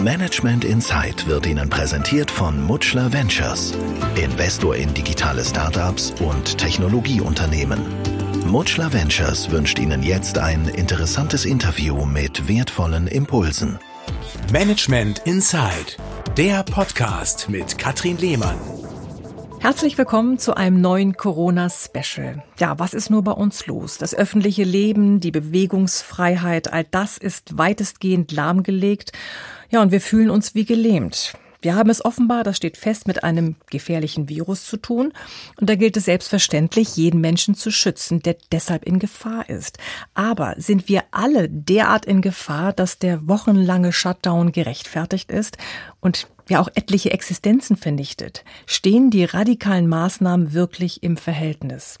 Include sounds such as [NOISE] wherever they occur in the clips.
Management Insight wird Ihnen präsentiert von Mutschler Ventures, Investor in digitale Startups und Technologieunternehmen. Mutschler Ventures wünscht Ihnen jetzt ein interessantes Interview mit wertvollen Impulsen. Management Insight, der Podcast mit Katrin Lehmann. Herzlich willkommen zu einem neuen Corona-Special. Ja, was ist nur bei uns los? Das öffentliche Leben, die Bewegungsfreiheit, all das ist weitestgehend lahmgelegt. Ja, und wir fühlen uns wie gelähmt. Wir haben es offenbar, das steht fest, mit einem gefährlichen Virus zu tun. Und da gilt es selbstverständlich, jeden Menschen zu schützen, der deshalb in Gefahr ist. Aber sind wir alle derart in Gefahr, dass der wochenlange Shutdown gerechtfertigt ist? Und ja auch etliche Existenzen vernichtet, stehen die radikalen Maßnahmen wirklich im Verhältnis.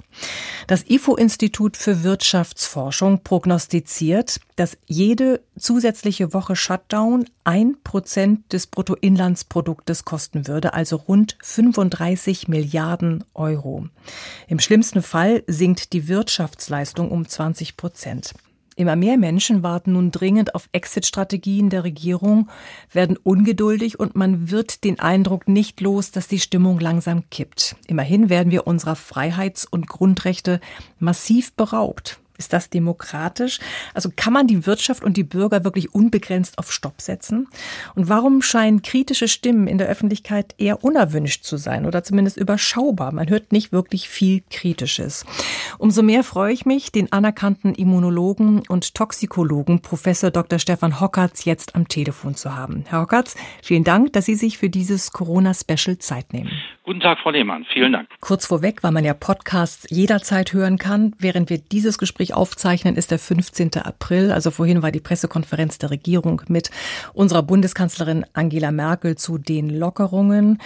Das IFO-Institut für Wirtschaftsforschung prognostiziert, dass jede zusätzliche Woche Shutdown ein Prozent des Bruttoinlandsproduktes kosten würde, also rund 35 Milliarden Euro. Im schlimmsten Fall sinkt die Wirtschaftsleistung um 20 Prozent. Immer mehr Menschen warten nun dringend auf Exit-Strategien der Regierung, werden ungeduldig und man wird den Eindruck nicht los, dass die Stimmung langsam kippt. Immerhin werden wir unserer Freiheits- und Grundrechte massiv beraubt. Ist das demokratisch? Also kann man die Wirtschaft und die Bürger wirklich unbegrenzt auf Stopp setzen? Und warum scheinen kritische Stimmen in der Öffentlichkeit eher unerwünscht zu sein oder zumindest überschaubar? Man hört nicht wirklich viel Kritisches. Umso mehr freue ich mich, den anerkannten Immunologen und Toxikologen Professor Dr. Stefan Hockertz jetzt am Telefon zu haben. Herr Hockertz, vielen Dank, dass Sie sich für dieses Corona-Special Zeit nehmen. Guten Tag, Frau Lehmann. Vielen Dank. Kurz vorweg, weil man ja Podcasts jederzeit hören kann, während wir dieses Gespräch aufzeichnen, ist der 15. April. Also vorhin war die Pressekonferenz der Regierung mit unserer Bundeskanzlerin Angela Merkel zu den Lockerungen.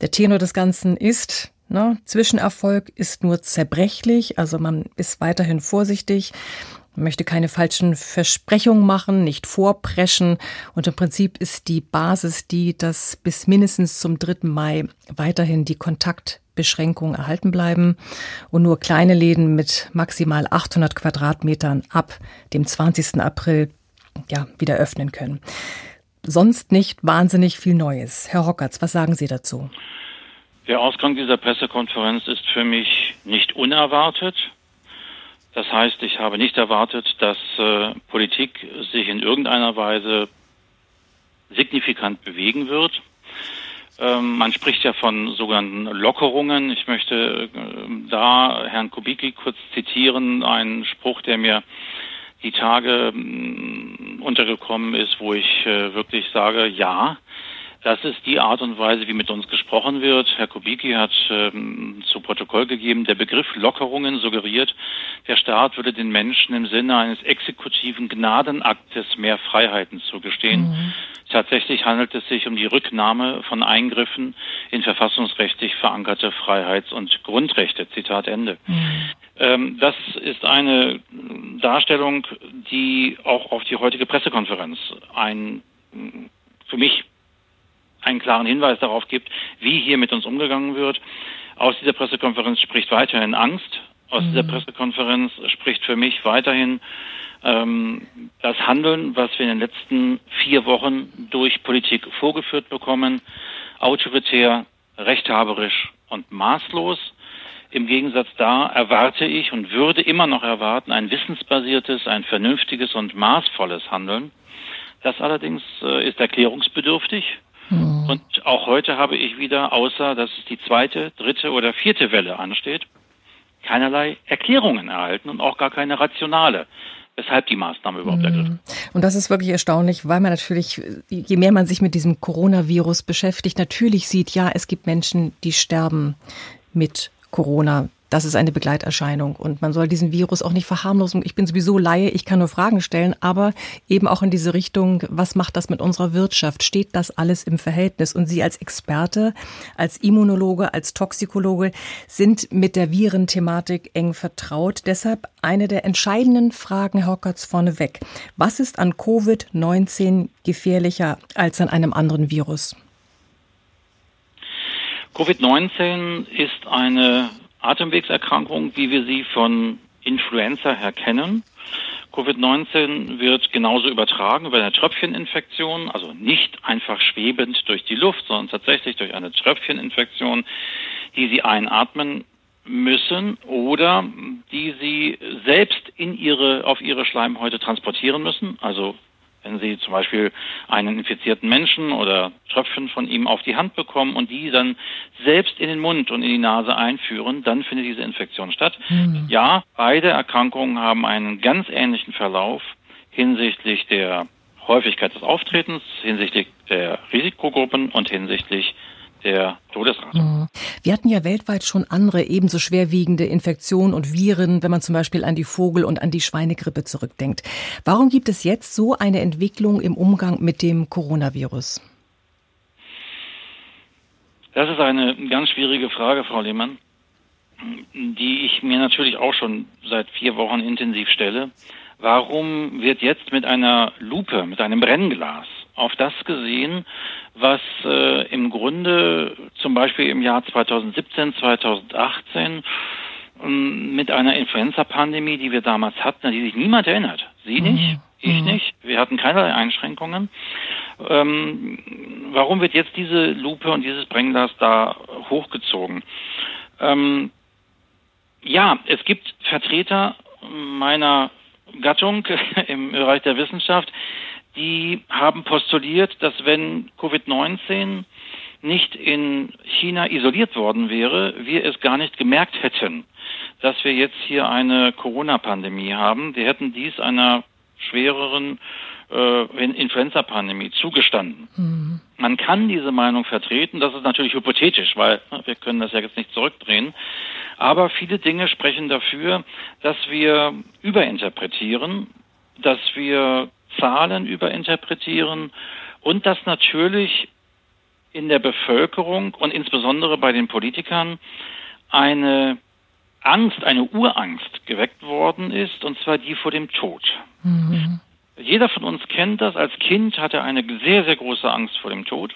Der Tenor des Ganzen ist, Ne? Zwischenerfolg ist nur zerbrechlich, also man ist weiterhin vorsichtig. Möchte keine falschen Versprechungen machen, nicht vorpreschen. Und im Prinzip ist die Basis die, dass bis mindestens zum 3. Mai weiterhin die Kontaktbeschränkungen erhalten bleiben und nur kleine Läden mit maximal 800 Quadratmetern ab dem 20. April ja, wieder öffnen können. Sonst nicht wahnsinnig viel Neues. Herr Hockertz, was sagen Sie dazu? Der Ausgang dieser Pressekonferenz ist für mich nicht unerwartet. Das heißt, ich habe nicht erwartet, dass äh, Politik sich in irgendeiner Weise signifikant bewegen wird. Ähm, man spricht ja von sogenannten Lockerungen. Ich möchte äh, da Herrn Kubicki kurz zitieren, einen Spruch, der mir die Tage äh, untergekommen ist, wo ich äh, wirklich sage, ja, das ist die Art und Weise, wie mit uns gesprochen wird. Herr Kubicki hat ähm, zu Protokoll gegeben, der Begriff Lockerungen suggeriert, der Staat würde den Menschen im Sinne eines exekutiven Gnadenaktes mehr Freiheiten zugestehen. Mhm. Tatsächlich handelt es sich um die Rücknahme von Eingriffen in verfassungsrechtlich verankerte Freiheits- und Grundrechte. Zitat Ende. Mhm. Ähm, das ist eine Darstellung, die auch auf die heutige Pressekonferenz ein für mich einen klaren Hinweis darauf gibt, wie hier mit uns umgegangen wird. Aus dieser Pressekonferenz spricht weiterhin Angst. Aus mhm. dieser Pressekonferenz spricht für mich weiterhin ähm, das Handeln, was wir in den letzten vier Wochen durch Politik vorgeführt bekommen, autoritär, rechthaberisch und maßlos. Im Gegensatz da erwarte ich und würde immer noch erwarten ein wissensbasiertes, ein vernünftiges und maßvolles Handeln. Das allerdings äh, ist erklärungsbedürftig. Mhm. Und auch heute habe ich wieder, außer dass es die zweite, dritte oder vierte Welle ansteht, keinerlei Erklärungen erhalten und auch gar keine rationale weshalb die Maßnahme überhaupt ergriffen. Mhm. Und das ist wirklich erstaunlich, weil man natürlich, je mehr man sich mit diesem Coronavirus beschäftigt, natürlich sieht, ja, es gibt Menschen, die sterben mit Corona das ist eine Begleiterscheinung und man soll diesen Virus auch nicht verharmlosen. Ich bin sowieso Laie, ich kann nur Fragen stellen, aber eben auch in diese Richtung, was macht das mit unserer Wirtschaft? Steht das alles im Verhältnis? Und Sie als Experte, als Immunologe, als Toxikologe sind mit der Virenthematik eng vertraut. Deshalb eine der entscheidenden Fragen, Herr Hockertz, vorneweg. Was ist an Covid-19 gefährlicher als an einem anderen Virus? Covid-19 ist eine Atemwegserkrankung, wie wir sie von Influenza her kennen. Covid-19 wird genauso übertragen über eine Tröpfcheninfektion, also nicht einfach schwebend durch die Luft, sondern tatsächlich durch eine Tröpfcheninfektion, die Sie einatmen müssen oder die Sie selbst in ihre, auf Ihre Schleimhäute transportieren müssen, also wenn Sie zum Beispiel einen infizierten Menschen oder Tröpfchen von ihm auf die Hand bekommen und die dann selbst in den Mund und in die Nase einführen, dann findet diese Infektion statt. Mhm. Ja, beide Erkrankungen haben einen ganz ähnlichen Verlauf hinsichtlich der Häufigkeit des Auftretens, hinsichtlich der Risikogruppen und hinsichtlich der Todesrate. Mhm. Wir hatten ja weltweit schon andere ebenso schwerwiegende Infektionen und Viren, wenn man zum Beispiel an die Vogel- und an die Schweinegrippe zurückdenkt. Warum gibt es jetzt so eine Entwicklung im Umgang mit dem Coronavirus? Das ist eine ganz schwierige Frage, Frau Lehmann, die ich mir natürlich auch schon seit vier Wochen intensiv stelle. Warum wird jetzt mit einer Lupe, mit einem Brennglas auf das gesehen, was äh, im Grunde zum Beispiel im Jahr 2017, 2018 ähm, mit einer Influenza-Pandemie, die wir damals hatten, an die sich niemand erinnert. Sie mhm. nicht, ich mhm. nicht. Wir hatten keinerlei Einschränkungen. Ähm, warum wird jetzt diese Lupe und dieses Brennglas da hochgezogen? Ähm, ja, es gibt Vertreter meiner Gattung [LAUGHS] im Bereich der Wissenschaft, die haben postuliert, dass wenn Covid-19 nicht in China isoliert worden wäre, wir es gar nicht gemerkt hätten, dass wir jetzt hier eine Corona-Pandemie haben. Wir hätten dies einer schwereren äh, Influenza-Pandemie zugestanden. Mhm. Man kann diese Meinung vertreten, das ist natürlich hypothetisch, weil wir können das ja jetzt nicht zurückdrehen. Aber viele Dinge sprechen dafür, dass wir überinterpretieren, dass wir Zahlen überinterpretieren und dass natürlich in der Bevölkerung und insbesondere bei den Politikern eine Angst, eine Urangst geweckt worden ist, und zwar die vor dem Tod. Mhm. Jeder von uns kennt das. Als Kind hatte er eine sehr, sehr große Angst vor dem Tod.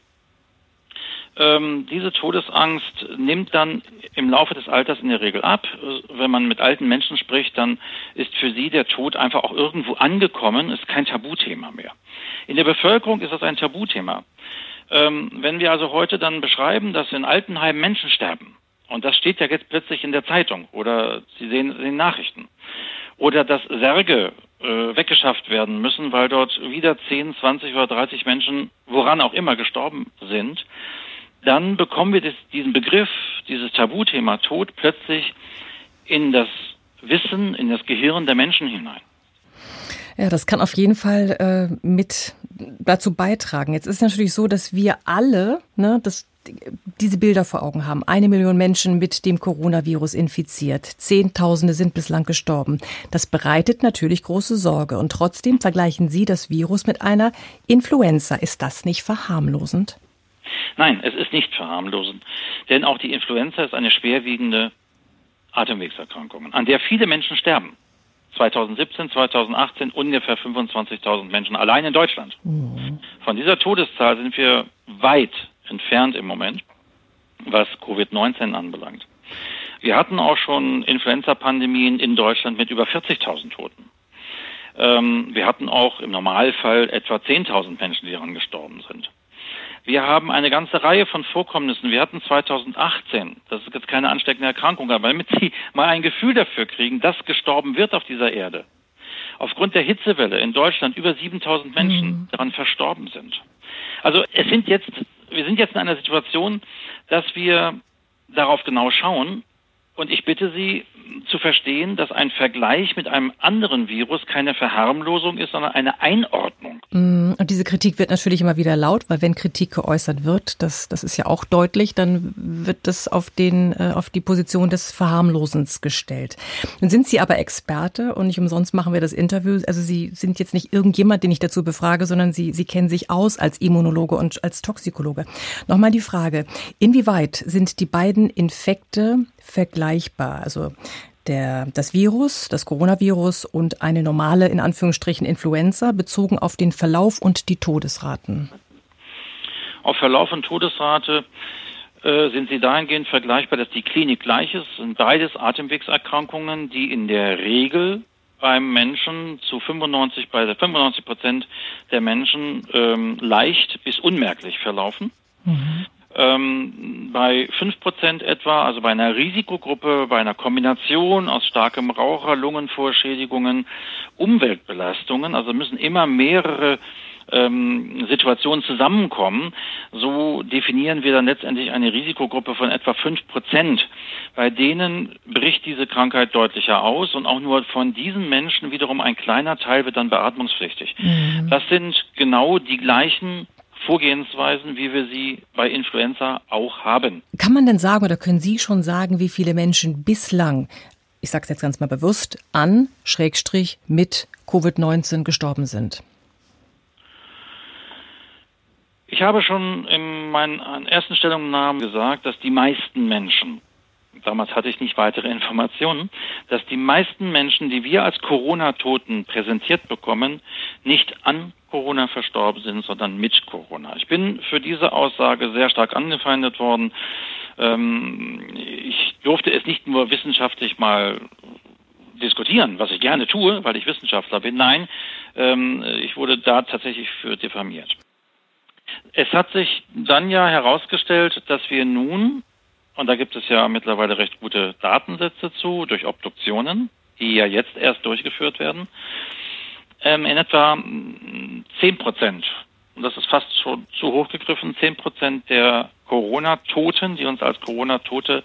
Ähm, diese Todesangst nimmt dann im Laufe des Alters in der Regel ab. Wenn man mit alten Menschen spricht, dann ist für sie der Tod einfach auch irgendwo angekommen, ist kein Tabuthema mehr. In der Bevölkerung ist das ein Tabuthema. Ähm, wenn wir also heute dann beschreiben, dass in Altenheimen Menschen sterben, und das steht ja jetzt plötzlich in der Zeitung oder Sie sehen in den Nachrichten, oder dass Särge äh, weggeschafft werden müssen, weil dort wieder 10, 20 oder 30 Menschen, woran auch immer, gestorben sind, dann bekommen wir das, diesen Begriff, dieses Tabuthema Tod plötzlich in das Wissen, in das Gehirn der Menschen hinein. Ja, das kann auf jeden Fall äh, mit dazu beitragen. Jetzt ist es natürlich so, dass wir alle ne, das, diese Bilder vor Augen haben. Eine Million Menschen mit dem Coronavirus infiziert. Zehntausende sind bislang gestorben. Das bereitet natürlich große Sorge. Und trotzdem vergleichen Sie das Virus mit einer Influenza. Ist das nicht verharmlosend? Nein, es ist nicht verharmlosend, denn auch die Influenza ist eine schwerwiegende Atemwegserkrankung, an der viele Menschen sterben. 2017, 2018 ungefähr 25.000 Menschen allein in Deutschland. Mhm. Von dieser Todeszahl sind wir weit entfernt im Moment, was Covid-19 anbelangt. Wir hatten auch schon Influenza-Pandemien in Deutschland mit über 40.000 Toten. Ähm, wir hatten auch im Normalfall etwa 10.000 Menschen, die daran gestorben sind. Wir haben eine ganze Reihe von Vorkommnissen. Wir hatten 2018, das ist jetzt keine ansteckende Erkrankung, aber damit Sie mal ein Gefühl dafür kriegen, dass gestorben wird auf dieser Erde. Aufgrund der Hitzewelle in Deutschland über 7000 Menschen mhm. daran verstorben sind. Also es sind jetzt, wir sind jetzt in einer Situation, dass wir darauf genau schauen, und ich bitte Sie zu verstehen, dass ein Vergleich mit einem anderen Virus keine Verharmlosung ist, sondern eine Einordnung. Mm, und diese Kritik wird natürlich immer wieder laut, weil wenn Kritik geäußert wird, das, das ist ja auch deutlich, dann wird das auf, den, äh, auf die Position des Verharmlosens gestellt. Nun sind Sie aber Experte und nicht umsonst machen wir das Interview. Also Sie sind jetzt nicht irgendjemand, den ich dazu befrage, sondern Sie, Sie kennen sich aus als Immunologe und als Toxikologe. Nochmal die Frage, inwieweit sind die beiden Infekte vergleichbar. Also der, das Virus, das Coronavirus und eine normale, in Anführungsstrichen, Influenza bezogen auf den Verlauf und die Todesraten? Auf Verlauf und Todesrate äh, sind sie dahingehend vergleichbar, dass die Klinik gleich ist. sind beides Atemwegserkrankungen, die in der Regel beim Menschen zu 95 bei 95 Prozent der Menschen ähm, leicht bis unmerklich verlaufen. Mhm. Ähm, bei 5 Prozent etwa, also bei einer Risikogruppe, bei einer Kombination aus starkem Raucher, Lungenvorschädigungen, Umweltbelastungen, also müssen immer mehrere ähm, Situationen zusammenkommen, so definieren wir dann letztendlich eine Risikogruppe von etwa fünf Prozent. Bei denen bricht diese Krankheit deutlicher aus und auch nur von diesen Menschen wiederum ein kleiner Teil wird dann beatmungspflichtig. Mhm. Das sind genau die gleichen Vorgehensweisen, wie wir sie bei Influenza auch haben. Kann man denn sagen oder können Sie schon sagen, wie viele Menschen bislang, ich sage es jetzt ganz mal bewusst, an, Schrägstrich, mit Covid-19 gestorben sind? Ich habe schon in meinen ersten Stellungnahmen gesagt, dass die meisten Menschen, damals hatte ich nicht weitere Informationen, dass die meisten Menschen, die wir als Corona-Toten präsentiert bekommen, nicht an Corona verstorben sind, sondern mit Corona. Ich bin für diese Aussage sehr stark angefeindet worden. Ähm, ich durfte es nicht nur wissenschaftlich mal diskutieren, was ich gerne tue, weil ich Wissenschaftler bin. Nein, ähm, ich wurde da tatsächlich für diffamiert. Es hat sich dann ja herausgestellt, dass wir nun, und da gibt es ja mittlerweile recht gute Datensätze zu, durch Obduktionen, die ja jetzt erst durchgeführt werden, ähm, in etwa 10 Prozent, und das ist fast schon zu hoch gegriffen, 10 Prozent der Corona-Toten, die uns als Corona-Tote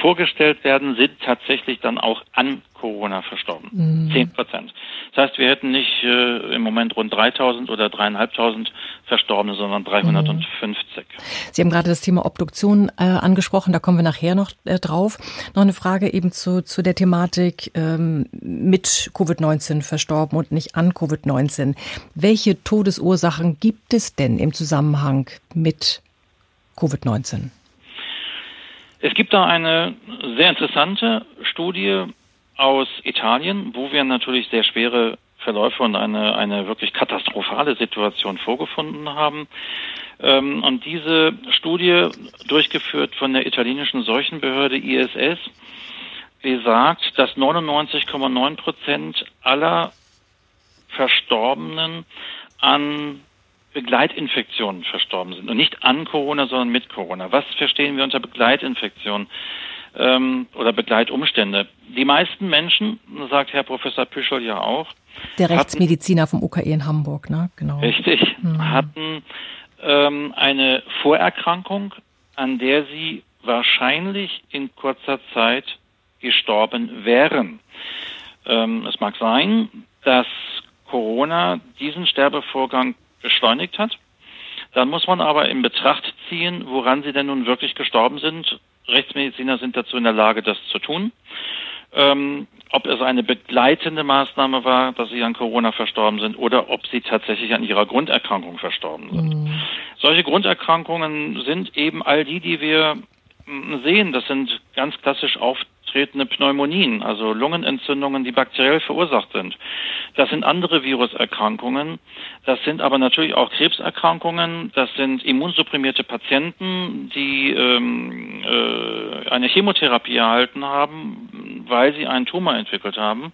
vorgestellt werden, sind tatsächlich dann auch an Corona verstorben. Mhm. Zehn Prozent. Das heißt, wir hätten nicht äh, im Moment rund 3000 oder dreieinhalbtausend Verstorbene, sondern 350. Sie haben gerade das Thema Obduktion äh, angesprochen, da kommen wir nachher noch äh, drauf. Noch eine Frage eben zu, zu der Thematik ähm, mit Covid-19 verstorben und nicht an Covid-19. Welche Todesursachen gibt es denn im Zusammenhang mit Covid-19? Es gibt da eine sehr interessante Studie aus Italien, wo wir natürlich sehr schwere Verläufe und eine, eine wirklich katastrophale Situation vorgefunden haben. Ähm, und diese Studie, durchgeführt von der italienischen Seuchenbehörde ISS, besagt, dass 99,9 Prozent aller Verstorbenen an Begleitinfektionen verstorben sind. Und nicht an Corona, sondern mit Corona. Was verstehen wir unter Begleitinfektion ähm, oder Begleitumstände? Die meisten Menschen, sagt Herr Professor Püschel ja auch, der Rechtsmediziner hatten, vom UKE in Hamburg, ne? Genau. Richtig, mhm. hatten ähm, eine Vorerkrankung, an der sie wahrscheinlich in kurzer Zeit gestorben wären. Ähm, es mag sein, dass Corona diesen Sterbevorgang beschleunigt hat. Dann muss man aber in Betracht ziehen, woran sie denn nun wirklich gestorben sind. Rechtsmediziner sind dazu in der Lage, das zu tun. Ähm, ob es eine begleitende Maßnahme war, dass sie an Corona verstorben sind oder ob sie tatsächlich an ihrer Grunderkrankung verstorben sind. Mhm. Solche Grunderkrankungen sind eben all die, die wir sehen. Das sind ganz klassisch auf auftretende Pneumonien, also Lungenentzündungen, die bakteriell verursacht sind. Das sind andere Viruserkrankungen. Das sind aber natürlich auch Krebserkrankungen. Das sind immunsupprimierte Patienten, die ähm, äh, eine Chemotherapie erhalten haben, weil sie einen Tumor entwickelt haben.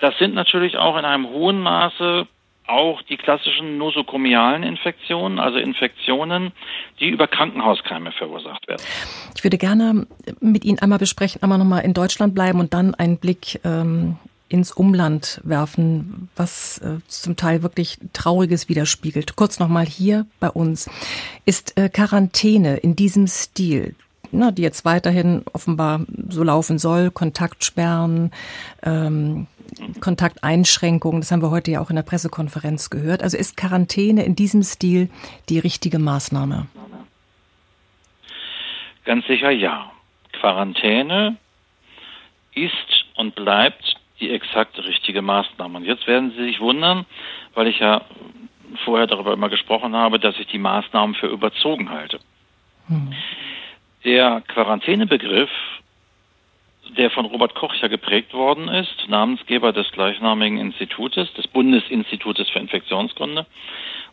Das sind natürlich auch in einem hohen Maße auch die klassischen nosokomialen Infektionen, also Infektionen, die über Krankenhauskeime verursacht werden. Ich würde gerne mit Ihnen einmal besprechen, einmal nochmal in Deutschland bleiben und dann einen Blick ähm, ins Umland werfen, was äh, zum Teil wirklich Trauriges widerspiegelt. Kurz nochmal hier bei uns. Ist äh, Quarantäne in diesem Stil, na, die jetzt weiterhin offenbar so laufen soll, Kontaktsperren, ähm, Kontakteinschränkungen, das haben wir heute ja auch in der Pressekonferenz gehört. Also ist Quarantäne in diesem Stil die richtige Maßnahme? Ganz sicher ja. Quarantäne ist und bleibt die exakt richtige Maßnahme. Und jetzt werden Sie sich wundern, weil ich ja vorher darüber immer gesprochen habe, dass ich die Maßnahmen für überzogen halte. Hm. Der Quarantänebegriff der von Robert Koch ja geprägt worden ist, Namensgeber des gleichnamigen Institutes, des Bundesinstitutes für Infektionskunde.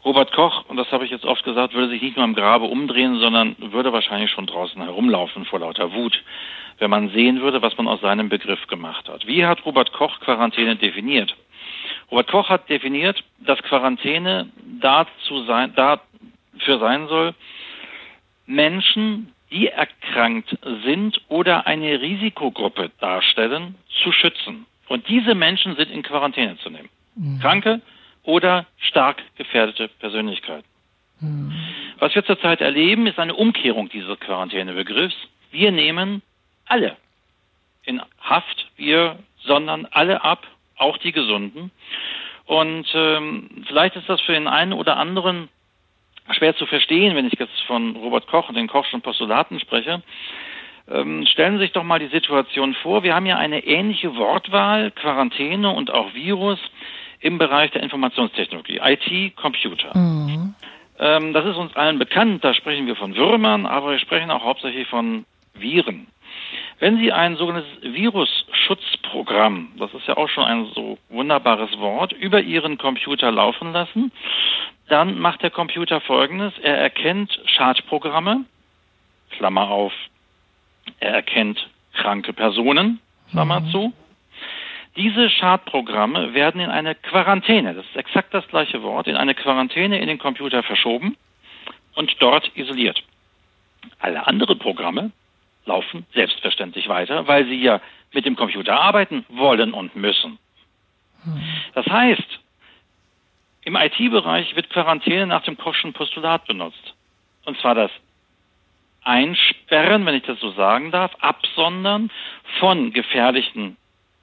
Robert Koch, und das habe ich jetzt oft gesagt, würde sich nicht nur im Grabe umdrehen, sondern würde wahrscheinlich schon draußen herumlaufen vor lauter Wut, wenn man sehen würde, was man aus seinem Begriff gemacht hat. Wie hat Robert Koch Quarantäne definiert? Robert Koch hat definiert, dass Quarantäne dazu sein, dafür sein soll, Menschen, die erkrankt sind oder eine Risikogruppe darstellen, zu schützen. Und diese Menschen sind in Quarantäne zu nehmen. Mhm. Kranke oder stark gefährdete Persönlichkeiten. Mhm. Was wir zurzeit erleben, ist eine Umkehrung dieses Quarantänebegriffs. Wir nehmen alle in Haft, wir sondern alle ab, auch die Gesunden. Und ähm, vielleicht ist das für den einen oder anderen schwer zu verstehen, wenn ich jetzt von Robert Koch und den Kochschen Postulaten spreche. Ähm, stellen Sie sich doch mal die Situation vor. Wir haben ja eine ähnliche Wortwahl, Quarantäne und auch Virus im Bereich der Informationstechnologie, IT, Computer. Mhm. Ähm, das ist uns allen bekannt. Da sprechen wir von Würmern, aber wir sprechen auch hauptsächlich von Viren. Wenn Sie ein sogenanntes Virusschutzprogramm, das ist ja auch schon ein so wunderbares Wort, über Ihren Computer laufen lassen, dann macht der Computer Folgendes. Er erkennt Schadprogramme, Klammer auf, er erkennt kranke Personen, Klammer mhm. zu. Diese Schadprogramme werden in eine Quarantäne, das ist exakt das gleiche Wort, in eine Quarantäne in den Computer verschoben und dort isoliert. Alle anderen Programme laufen selbstverständlich weiter, weil sie ja mit dem Computer arbeiten wollen und müssen. Das heißt, im IT-Bereich wird Quarantäne nach dem Kochschen Postulat benutzt. Und zwar das Einsperren, wenn ich das so sagen darf, absondern von gefährlichen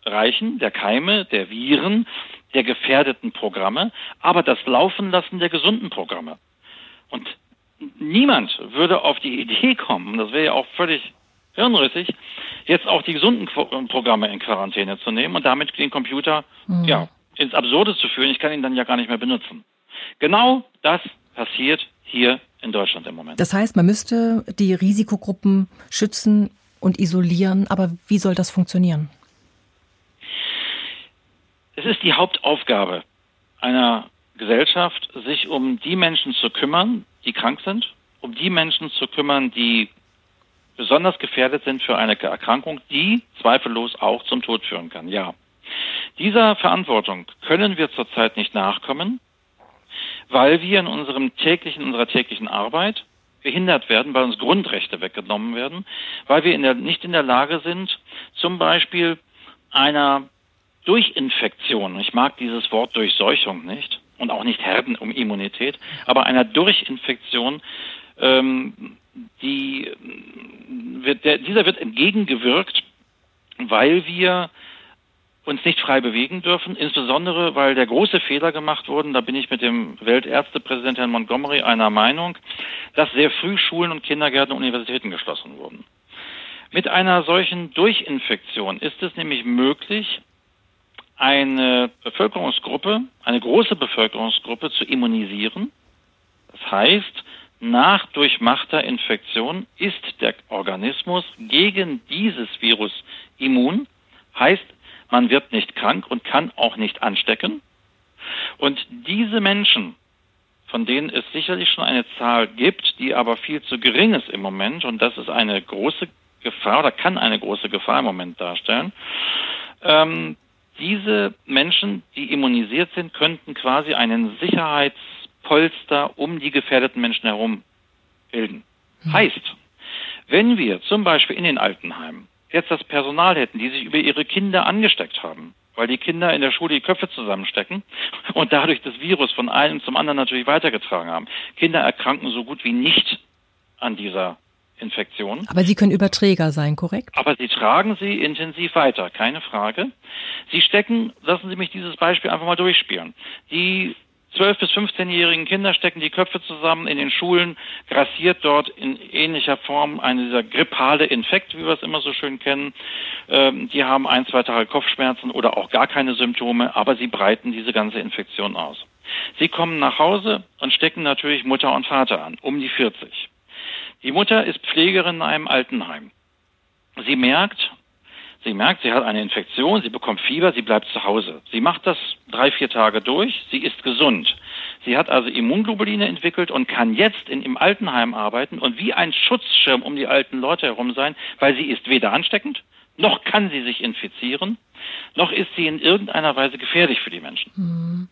Reichen, der Keime, der Viren, der gefährdeten Programme, aber das Laufen lassen der gesunden Programme. Und niemand würde auf die Idee kommen, das wäre ja auch völlig hirnrissig, jetzt auch die gesunden Programme in Quarantäne zu nehmen und damit den Computer mhm. ja, ins Absurde zu führen. Ich kann ihn dann ja gar nicht mehr benutzen. Genau das passiert hier in Deutschland im Moment. Das heißt, man müsste die Risikogruppen schützen und isolieren, aber wie soll das funktionieren? Es ist die Hauptaufgabe einer Gesellschaft, sich um die Menschen zu kümmern, die krank sind, um die Menschen zu kümmern, die besonders gefährdet sind für eine Erkrankung, die zweifellos auch zum Tod führen kann. Ja. Dieser Verantwortung können wir zurzeit nicht nachkommen, weil wir in unserem täglichen, unserer täglichen Arbeit behindert werden, weil uns Grundrechte weggenommen werden, weil wir in der, nicht in der Lage sind, zum Beispiel einer Durchinfektion, ich mag dieses Wort Durchseuchung nicht und auch nicht Herdenimmunität, aber einer Durchinfektion ähm, die wird, der, dieser wird entgegengewirkt, weil wir uns nicht frei bewegen dürfen, insbesondere weil der große Fehler gemacht wurde, da bin ich mit dem Weltärztepräsident Herrn Montgomery einer Meinung, dass sehr früh Schulen und Kindergärten und Universitäten geschlossen wurden. Mit einer solchen Durchinfektion ist es nämlich möglich, eine Bevölkerungsgruppe, eine große Bevölkerungsgruppe zu immunisieren. Das heißt, nach durchmachter Infektion ist der Organismus gegen dieses Virus immun, heißt, man wird nicht krank und kann auch nicht anstecken. Und diese Menschen, von denen es sicherlich schon eine Zahl gibt, die aber viel zu gering ist im Moment, und das ist eine große Gefahr oder kann eine große Gefahr im Moment darstellen, ähm, diese Menschen, die immunisiert sind, könnten quasi einen Sicherheits Polster um die gefährdeten Menschen herum bilden. Hm. Heißt, wenn wir zum Beispiel in den Altenheimen jetzt das Personal hätten, die sich über ihre Kinder angesteckt haben, weil die Kinder in der Schule die Köpfe zusammenstecken [LAUGHS] und dadurch das Virus von einem zum anderen natürlich weitergetragen haben. Kinder erkranken so gut wie nicht an dieser Infektion. Aber sie können Überträger sein, korrekt? Aber sie tragen sie intensiv weiter, keine Frage. Sie stecken, lassen Sie mich dieses Beispiel einfach mal durchspielen. Die 12- bis 15-jährigen Kinder stecken die Köpfe zusammen in den Schulen, grassiert dort in ähnlicher Form eine dieser grippale Infekt, wie wir es immer so schön kennen. Ähm, die haben ein, zwei Tage Kopfschmerzen oder auch gar keine Symptome, aber sie breiten diese ganze Infektion aus. Sie kommen nach Hause und stecken natürlich Mutter und Vater an, um die 40. Die Mutter ist Pflegerin in einem Altenheim. Sie merkt, Sie merkt, sie hat eine Infektion, sie bekommt Fieber, sie bleibt zu Hause. Sie macht das drei, vier Tage durch, sie ist gesund. Sie hat also Immunglobuline entwickelt und kann jetzt in, im Altenheim arbeiten und wie ein Schutzschirm um die alten Leute herum sein, weil sie ist weder ansteckend, noch kann sie sich infizieren, noch ist sie in irgendeiner Weise gefährlich für die Menschen. Mhm.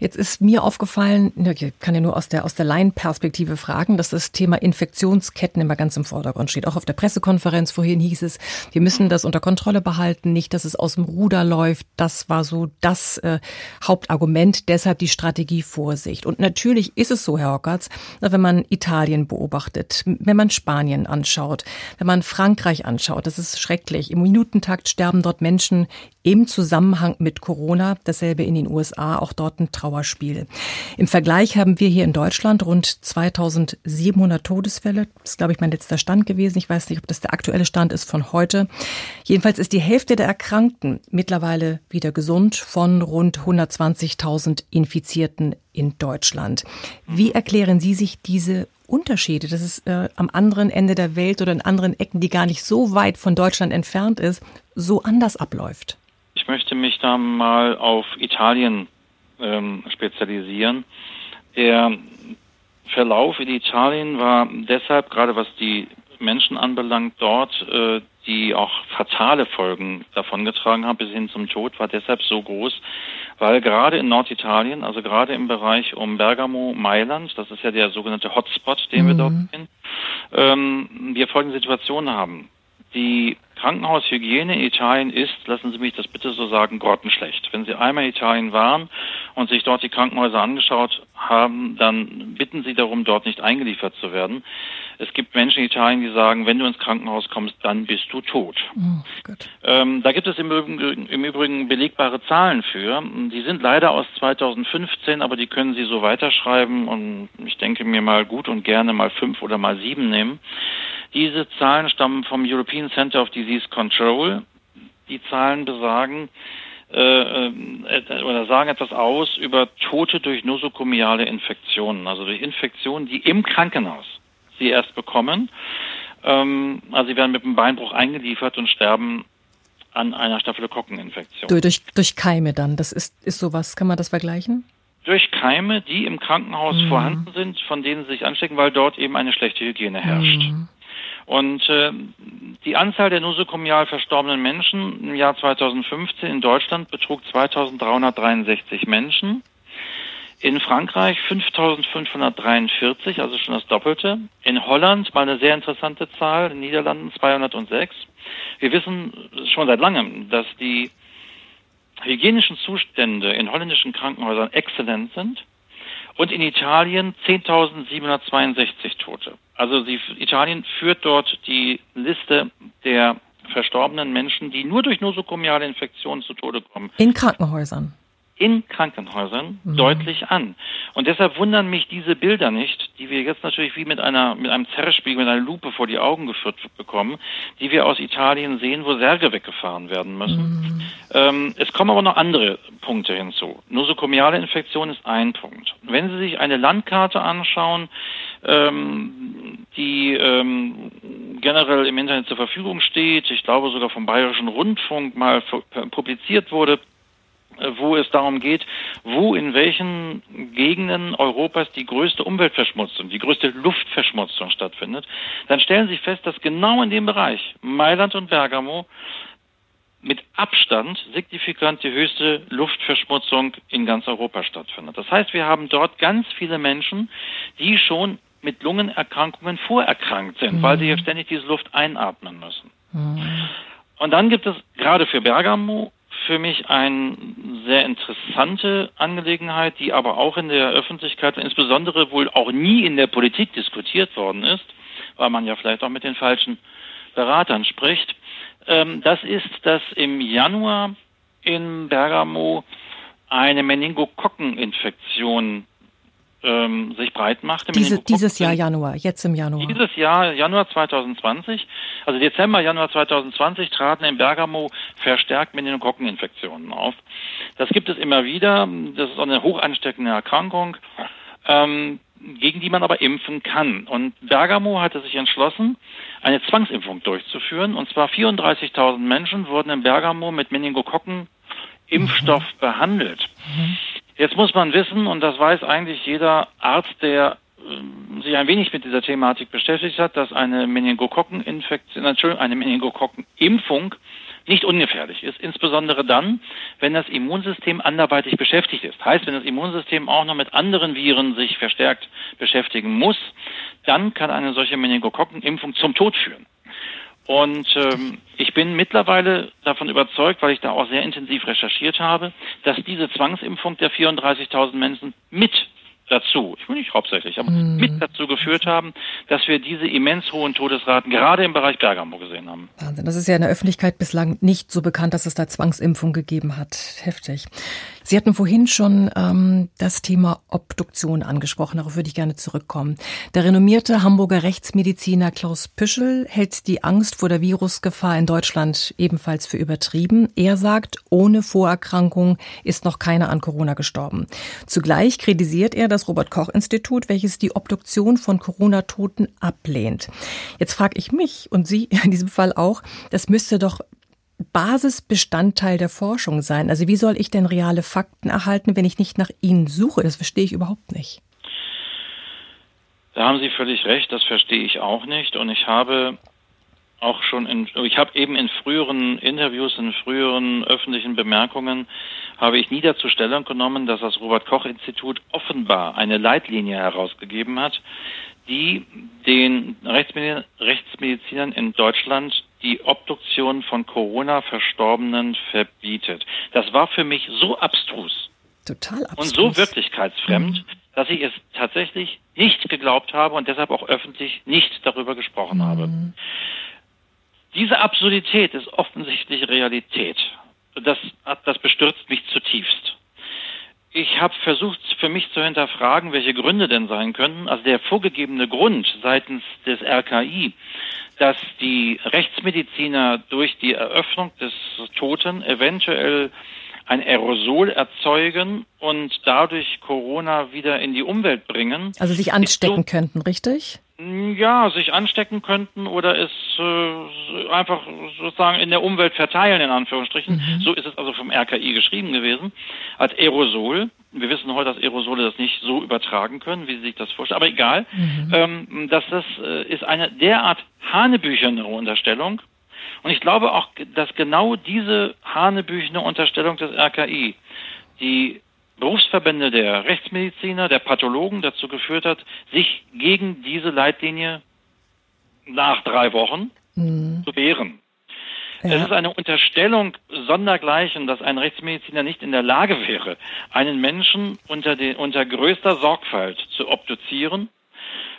Jetzt ist mir aufgefallen, ich kann ja nur aus der, aus der Laienperspektive fragen, dass das Thema Infektionsketten immer ganz im Vordergrund steht. Auch auf der Pressekonferenz vorhin hieß es, wir müssen das unter Kontrolle behalten, nicht, dass es aus dem Ruder läuft. Das war so das äh, Hauptargument, deshalb die Strategie Vorsicht. Und natürlich ist es so, Herr Hockertz, wenn man Italien beobachtet, wenn man Spanien anschaut, wenn man Frankreich anschaut, das ist schrecklich. Im Minutentakt sterben dort Menschen im Zusammenhang mit Corona. Dasselbe in den USA, auch dort ein Trauerspiel. Im Vergleich haben wir hier in Deutschland rund 2700 Todesfälle. Das ist, glaube ich, mein letzter Stand gewesen. Ich weiß nicht, ob das der aktuelle Stand ist von heute. Jedenfalls ist die Hälfte der Erkrankten mittlerweile wieder gesund von rund 120.000 Infizierten in Deutschland. Wie erklären Sie sich diese Unterschiede, dass es äh, am anderen Ende der Welt oder in anderen Ecken, die gar nicht so weit von Deutschland entfernt ist, so anders abläuft? Ich möchte mich da mal auf Italien ähm, spezialisieren. Der Verlauf in Italien war deshalb, gerade was die Menschen anbelangt, dort, äh, die auch fatale Folgen davongetragen haben, bis hin zum Tod, war deshalb so groß, weil gerade in Norditalien, also gerade im Bereich um Bergamo, Mailand, das ist ja der sogenannte Hotspot, den mhm. wir dort kennen, ähm, wir folgende Situation haben. Die Krankenhaushygiene in Italien ist, lassen Sie mich das bitte so sagen, grottenschlecht. Wenn Sie einmal in Italien waren und sich dort die Krankenhäuser angeschaut haben, dann bitten Sie darum, dort nicht eingeliefert zu werden. Es gibt Menschen in Italien, die sagen, wenn du ins Krankenhaus kommst, dann bist du tot. Oh, ähm, da gibt es im Übrigen, im Übrigen belegbare Zahlen für. Die sind leider aus 2015, aber die können Sie so weiterschreiben und ich denke mir mal gut und gerne mal fünf oder mal sieben nehmen. Diese Zahlen stammen vom European Center of Disease Control. Die Zahlen besagen äh, äh, oder sagen etwas aus über Tote durch nosokomiale Infektionen, also durch Infektionen, die im Krankenhaus sie erst bekommen. Ähm, also sie werden mit einem Beinbruch eingeliefert und sterben an einer Staphylokokkeninfektion. Durch, durch Keime dann, das ist, ist sowas, kann man das vergleichen? Durch Keime, die im Krankenhaus mhm. vorhanden sind, von denen sie sich anstecken, weil dort eben eine schlechte Hygiene herrscht. Mhm. Und äh, die Anzahl der nosokomial verstorbenen Menschen im Jahr 2015 in Deutschland betrug 2363 Menschen. In Frankreich 5543, also schon das Doppelte. In Holland mal eine sehr interessante Zahl, in den Niederlanden 206. Wir wissen schon seit langem, dass die hygienischen Zustände in holländischen Krankenhäusern exzellent sind und in Italien 10.762 Tote. Also sie, Italien führt dort die Liste der verstorbenen Menschen, die nur durch nosokomiale Infektionen zu Tode kommen. In Krankenhäusern in Krankenhäusern mhm. deutlich an. Und deshalb wundern mich diese Bilder nicht, die wir jetzt natürlich wie mit einer mit einem Zerrspiegel, mit einer Lupe vor die Augen geführt bekommen, die wir aus Italien sehen, wo Särge weggefahren werden müssen. Mhm. Ähm, es kommen aber noch andere Punkte hinzu. Nosokomiale Infektion ist ein Punkt. Wenn Sie sich eine Landkarte anschauen, ähm, die ähm, generell im Internet zur Verfügung steht, ich glaube sogar vom Bayerischen Rundfunk mal publiziert wurde, wo es darum geht, wo in welchen Gegenden Europas die größte Umweltverschmutzung, die größte Luftverschmutzung stattfindet, dann stellen Sie fest, dass genau in dem Bereich Mailand und Bergamo mit Abstand signifikant die höchste Luftverschmutzung in ganz Europa stattfindet. Das heißt, wir haben dort ganz viele Menschen, die schon mit Lungenerkrankungen vorerkrankt sind, mhm. weil sie ja ständig diese Luft einatmen müssen. Mhm. Und dann gibt es gerade für Bergamo für mich eine sehr interessante Angelegenheit, die aber auch in der Öffentlichkeit, insbesondere wohl auch nie in der Politik diskutiert worden ist, weil man ja vielleicht auch mit den falschen Beratern spricht. Ähm, das ist, dass im Januar in Bergamo eine Meningokokkeninfektion ähm, sich breit machte. Diese, dieses Jahr Januar, jetzt im Januar. Dieses Jahr, Januar 2020, also Dezember, Januar 2020 traten in Bergamo verstärkt Meningokokkeninfektionen auf. Das gibt es immer wieder. Das ist eine hoch ansteckende Erkrankung, ähm, gegen die man aber impfen kann. Und Bergamo hatte sich entschlossen, eine Zwangsimpfung durchzuführen. Und zwar 34.000 Menschen wurden in Bergamo mit Meningokokken Impfstoff mhm. behandelt. Mhm. Jetzt muss man wissen, und das weiß eigentlich jeder Arzt, der äh, sich ein wenig mit dieser Thematik beschäftigt hat, dass eine Meningokokkeninfektion, Entschuldigung, eine Meningokokkenimpfung nicht ungefährlich ist, insbesondere dann, wenn das Immunsystem anderweitig beschäftigt ist. Heißt, wenn das Immunsystem auch noch mit anderen Viren sich verstärkt beschäftigen muss, dann kann eine solche Meningokokkenimpfung zum Tod führen. Und ähm, ich bin mittlerweile davon überzeugt, weil ich da auch sehr intensiv recherchiert habe, dass diese Zwangsimpfung der 34.000 Menschen mit dazu, ich will nicht hauptsächlich, aber mm. mit dazu geführt haben, dass wir diese immens hohen Todesraten gerade im Bereich Bergamo gesehen haben. Wahnsinn. Das ist ja in der Öffentlichkeit bislang nicht so bekannt, dass es da Zwangsimpfung gegeben hat. Heftig. Sie hatten vorhin schon ähm, das Thema Obduktion angesprochen. Darauf würde ich gerne zurückkommen. Der renommierte Hamburger Rechtsmediziner Klaus Püschel hält die Angst vor der Virusgefahr in Deutschland ebenfalls für übertrieben. Er sagt, ohne Vorerkrankung ist noch keiner an Corona gestorben. Zugleich kritisiert er das Robert Koch Institut, welches die Obduktion von Corona-Toten ablehnt. Jetzt frage ich mich und Sie [LAUGHS] in diesem Fall auch, das müsste doch Basisbestandteil der Forschung sein. Also wie soll ich denn reale Fakten erhalten, wenn ich nicht nach ihnen suche? Das verstehe ich überhaupt nicht. Da haben Sie völlig recht, das verstehe ich auch nicht. Und ich habe auch schon in, ich habe eben in früheren Interviews, in früheren öffentlichen Bemerkungen, habe ich nie dazu Stellung genommen, dass das Robert Koch Institut offenbar eine Leitlinie herausgegeben hat, die den Rechtsmedizinern in Deutschland die Obduktion von Corona-Verstorbenen verbietet. Das war für mich so abstrus. Total abstrus. Und so wirklichkeitsfremd, mhm. dass ich es tatsächlich nicht geglaubt habe und deshalb auch öffentlich nicht darüber gesprochen mhm. habe. Diese Absurdität ist offensichtlich Realität. Das, das bestürzt mich zutiefst. Ich habe versucht, für mich zu hinterfragen, welche Gründe denn sein könnten. Also der vorgegebene Grund seitens des RKI, dass die Rechtsmediziner durch die Eröffnung des Toten eventuell ein Aerosol erzeugen und dadurch Corona wieder in die Umwelt bringen. Also sich anstecken so, könnten, richtig? Ja, sich anstecken könnten oder es äh, einfach sozusagen in der Umwelt verteilen, in Anführungsstrichen. Mhm. So ist es also vom RKI geschrieben gewesen. Als Aerosol. Wir wissen heute, dass Aerosole das nicht so übertragen können, wie Sie sich das vorstellen. Aber egal, mhm. ähm, dass das äh, ist eine derart hanebücherne Unterstellung, und ich glaube auch, dass genau diese hanebüchene Unterstellung des RKI die Berufsverbände der Rechtsmediziner, der Pathologen dazu geführt hat, sich gegen diese Leitlinie nach drei Wochen mhm. zu wehren. Ja. Es ist eine Unterstellung sondergleichen, dass ein Rechtsmediziner nicht in der Lage wäre, einen Menschen unter, den, unter größter Sorgfalt zu obduzieren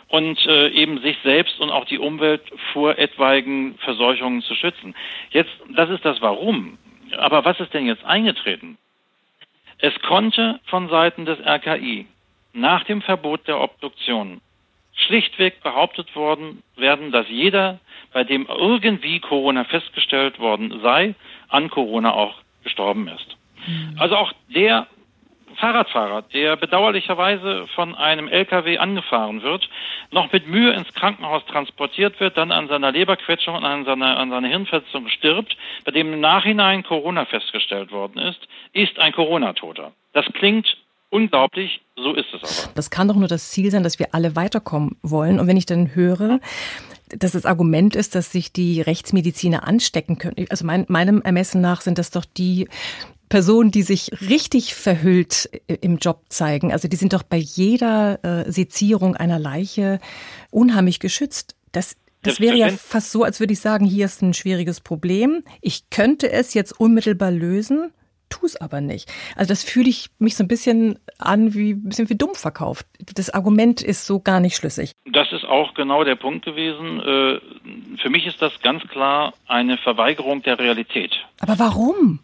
und äh, eben sich selbst und auch die Umwelt vor etwaigen Verseuchungen zu schützen. Jetzt, das ist das Warum. Aber was ist denn jetzt eingetreten? Es konnte von Seiten des RKI nach dem Verbot der Obduktion schlichtweg behauptet worden werden, dass jeder, bei dem irgendwie Corona festgestellt worden sei, an Corona auch gestorben ist. Mhm. Also auch der Fahrradfahrer, der bedauerlicherweise von einem LKW angefahren wird, noch mit Mühe ins Krankenhaus transportiert wird, dann an seiner Leberquetschung und an seiner, an seiner Hirnverletzung stirbt, bei dem im Nachhinein Corona festgestellt worden ist, ist ein Corona-Toter. Das klingt unglaublich, so ist es aber. Das kann doch nur das Ziel sein, dass wir alle weiterkommen wollen. Und wenn ich dann höre, dass das Argument ist, dass sich die Rechtsmediziner anstecken können. Also mein, meinem Ermessen nach sind das doch die Personen, die sich richtig verhüllt im Job zeigen. Also die sind doch bei jeder äh, Sezierung einer Leiche unheimlich geschützt. Das, das wäre ja fast so, als würde ich sagen, hier ist ein schwieriges Problem. Ich könnte es jetzt unmittelbar lösen, tu es aber nicht. Also das fühle ich mich so ein bisschen an wie ein bisschen wie dumm verkauft. Das Argument ist so gar nicht schlüssig. Das ist auch genau der Punkt gewesen. Äh, für mich ist das ganz klar eine Verweigerung der Realität. Aber warum?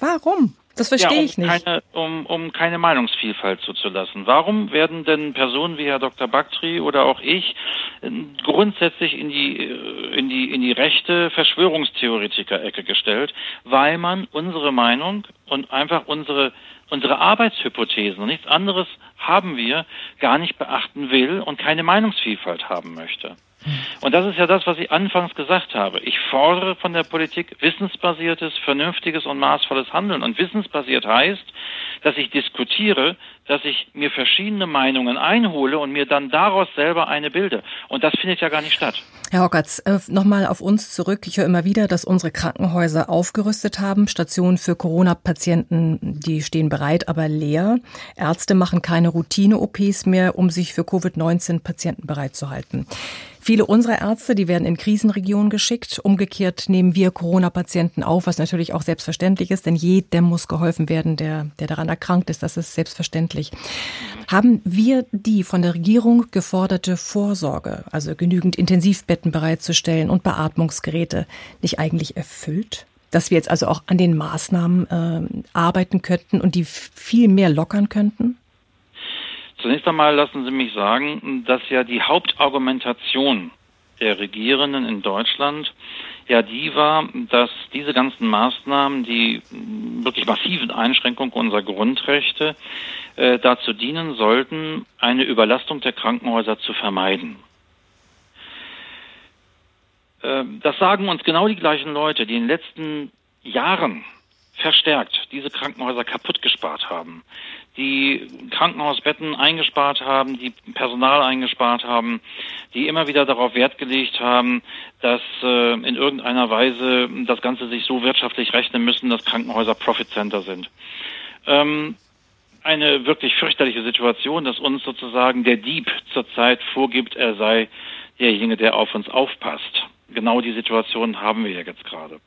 Warum? Das verstehe ja, um ich nicht. Keine, um, um keine Meinungsvielfalt zuzulassen. Warum werden denn Personen wie Herr Dr. Baktri oder auch ich äh, grundsätzlich in die, äh, in die, in die rechte Verschwörungstheoretiker-Ecke gestellt? Weil man unsere Meinung und einfach unsere, unsere Arbeitshypothesen und nichts anderes haben wir, gar nicht beachten will und keine Meinungsvielfalt haben möchte. Und das ist ja das, was ich anfangs gesagt habe. Ich fordere von der Politik wissensbasiertes, vernünftiges und maßvolles Handeln. Und wissensbasiert heißt, dass ich diskutiere, dass ich mir verschiedene Meinungen einhole und mir dann daraus selber eine bilde. Und das findet ja gar nicht statt. Herr Hockertz, äh, nochmal auf uns zurück. Ich höre immer wieder, dass unsere Krankenhäuser aufgerüstet haben. Stationen für Corona-Patienten, die stehen bereit, aber leer. Ärzte machen keine Routine-OPs mehr, um sich für Covid-19-Patienten bereitzuhalten. Viele unserer Ärzte, die werden in Krisenregionen geschickt. Umgekehrt nehmen wir Corona-Patienten auf, was natürlich auch selbstverständlich ist, denn jedem muss geholfen werden, der, der daran erkrankt ist. Das ist selbstverständlich. Haben wir die von der Regierung geforderte Vorsorge, also genügend Intensivbetten bereitzustellen und Beatmungsgeräte, nicht eigentlich erfüllt? Dass wir jetzt also auch an den Maßnahmen äh, arbeiten könnten und die viel mehr lockern könnten? Zunächst einmal lassen Sie mich sagen, dass ja die Hauptargumentation der Regierenden in Deutschland ja die war, dass diese ganzen Maßnahmen, die wirklich massiven Einschränkungen unserer Grundrechte äh, dazu dienen sollten, eine Überlastung der Krankenhäuser zu vermeiden. Äh, das sagen uns genau die gleichen Leute, die in den letzten Jahren verstärkt diese Krankenhäuser kaputt gespart haben, die Krankenhausbetten eingespart haben, die Personal eingespart haben, die immer wieder darauf Wert gelegt haben, dass äh, in irgendeiner Weise das Ganze sich so wirtschaftlich rechnen müssen, dass Krankenhäuser Profit Center sind. Ähm, eine wirklich fürchterliche Situation, dass uns sozusagen der Dieb zurzeit vorgibt, er sei derjenige, der auf uns aufpasst. Genau die Situation haben wir ja jetzt gerade.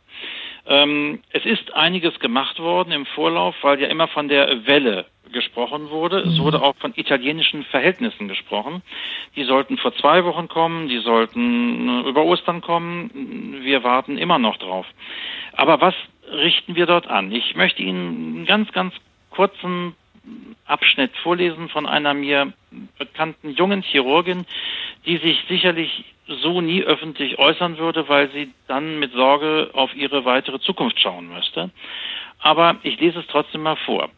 Ähm, es ist einiges gemacht worden im Vorlauf, weil ja immer von der Welle gesprochen wurde. Es mhm. wurde auch von italienischen Verhältnissen gesprochen. Die sollten vor zwei Wochen kommen, die sollten äh, über Ostern kommen. Wir warten immer noch drauf. Aber was richten wir dort an? Ich möchte Ihnen einen ganz, ganz kurzen Abschnitt vorlesen von einer mir bekannten jungen Chirurgin, die sich sicherlich so nie öffentlich äußern würde, weil sie dann mit Sorge auf ihre weitere Zukunft schauen müsste. Aber ich lese es trotzdem mal vor.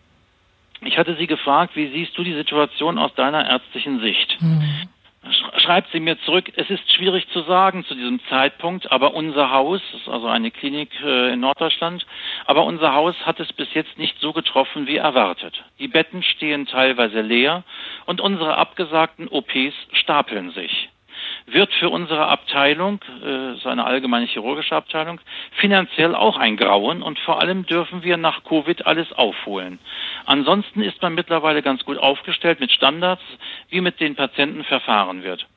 Ich hatte sie gefragt, wie siehst du die Situation aus deiner ärztlichen Sicht? Mhm. Schreibt sie mir zurück, es ist schwierig zu sagen zu diesem Zeitpunkt, aber unser Haus, ist also eine Klinik äh, in Norddeutschland, aber unser Haus hat es bis jetzt nicht so getroffen wie erwartet. Die Betten stehen teilweise leer und unsere abgesagten OPs stapeln sich wird für unsere Abteilung, äh, so eine allgemeine chirurgische Abteilung, finanziell auch ein Grauen und vor allem dürfen wir nach Covid alles aufholen. Ansonsten ist man mittlerweile ganz gut aufgestellt mit Standards, wie mit den Patienten verfahren wird.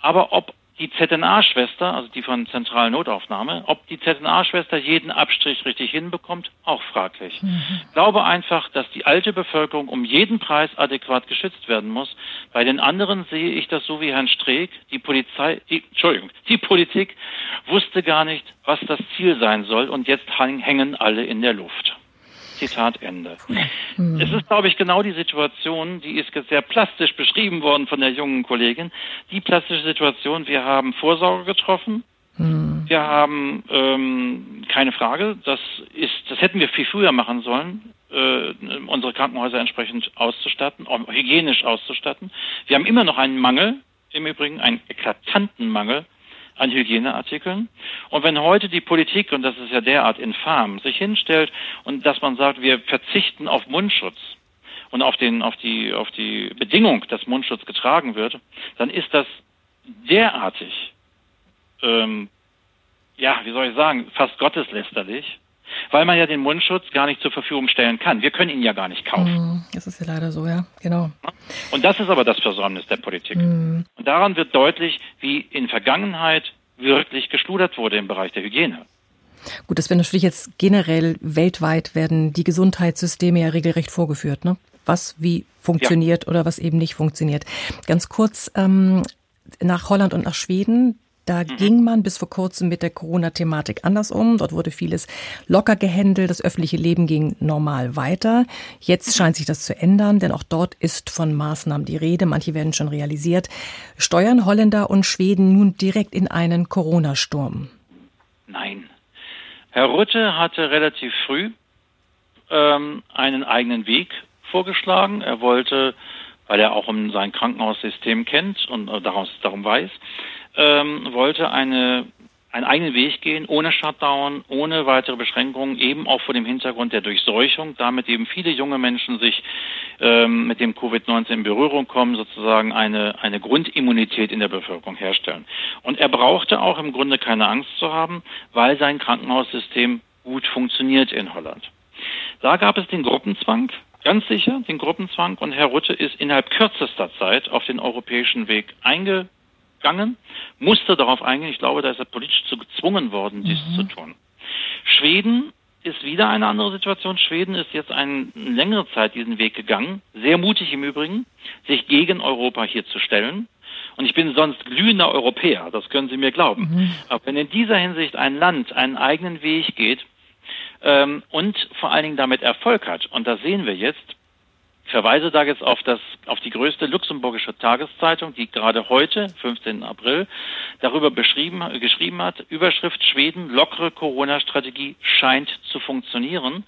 Aber ob die ZNA-Schwester, also die von zentralen Notaufnahme, ob die ZNA-Schwester jeden Abstrich richtig hinbekommt, auch fraglich. Mhm. Ich glaube einfach, dass die alte Bevölkerung um jeden Preis adäquat geschützt werden muss. Bei den anderen sehe ich das so wie Herrn Streeck. Die Polizei, die, Entschuldigung, die Politik wusste gar nicht, was das Ziel sein soll und jetzt hängen alle in der Luft. Zitat Ende. Mhm. Es ist, glaube ich, genau die Situation, die ist sehr plastisch beschrieben worden von der jungen Kollegin. Die plastische Situation, wir haben Vorsorge getroffen. Mhm. Wir haben ähm, keine Frage, das ist, das hätten wir viel früher machen sollen, äh, unsere Krankenhäuser entsprechend auszustatten, hygienisch auszustatten. Wir haben immer noch einen Mangel, im Übrigen einen eklatanten Mangel an Hygieneartikeln. Und wenn heute die Politik, und das ist ja derart infam, sich hinstellt und dass man sagt, wir verzichten auf Mundschutz und auf, den, auf, die, auf die Bedingung, dass Mundschutz getragen wird, dann ist das derartig, ähm, ja, wie soll ich sagen, fast gotteslästerlich, weil man ja den Mundschutz gar nicht zur Verfügung stellen kann. Wir können ihn ja gar nicht kaufen. Mhm, das ist ja leider so, ja, genau. Und das ist aber das Versäumnis der Politik. Mm. Und daran wird deutlich, wie in Vergangenheit wirklich geschludert wurde im Bereich der Hygiene. Gut, das wäre natürlich jetzt generell weltweit werden die Gesundheitssysteme ja regelrecht vorgeführt, ne? Was wie funktioniert ja. oder was eben nicht funktioniert. Ganz kurz ähm, nach Holland und nach Schweden. Da mhm. ging man bis vor kurzem mit der Corona-Thematik anders um. Dort wurde vieles locker gehandelt. Das öffentliche Leben ging normal weiter. Jetzt scheint sich das zu ändern, denn auch dort ist von Maßnahmen die Rede. Manche werden schon realisiert. Steuern Holländer und Schweden nun direkt in einen Corona-Sturm? Nein. Herr Rutte hatte relativ früh ähm, einen eigenen Weg vorgeschlagen. Er wollte, weil er auch um sein Krankenhaussystem kennt und äh, daraus, darum weiß, ähm, wollte eine einen eigenen Weg gehen, ohne Shutdown, ohne weitere Beschränkungen, eben auch vor dem Hintergrund der Durchseuchung, damit eben viele junge Menschen sich ähm, mit dem Covid-19 in Berührung kommen, sozusagen eine, eine Grundimmunität in der Bevölkerung herstellen. Und er brauchte auch im Grunde keine Angst zu haben, weil sein Krankenhaussystem gut funktioniert in Holland. Da gab es den Gruppenzwang, ganz sicher den Gruppenzwang und Herr Rutte ist innerhalb kürzester Zeit auf den europäischen Weg einge gegangen, musste darauf eingehen. Ich glaube, da ist er politisch zu gezwungen worden, dies mhm. zu tun. Schweden ist wieder eine andere Situation. Schweden ist jetzt eine längere Zeit diesen Weg gegangen, sehr mutig im Übrigen, sich gegen Europa hier zu stellen. Und ich bin sonst glühender Europäer, das können Sie mir glauben. Mhm. Aber wenn in dieser Hinsicht ein Land einen eigenen Weg geht ähm, und vor allen Dingen damit Erfolg hat, und das sehen wir jetzt, verweise da jetzt auf, das, auf die größte luxemburgische Tageszeitung, die gerade heute, 15. April, darüber beschrieben, geschrieben hat, Überschrift Schweden, lockere Corona-Strategie scheint zu funktionieren.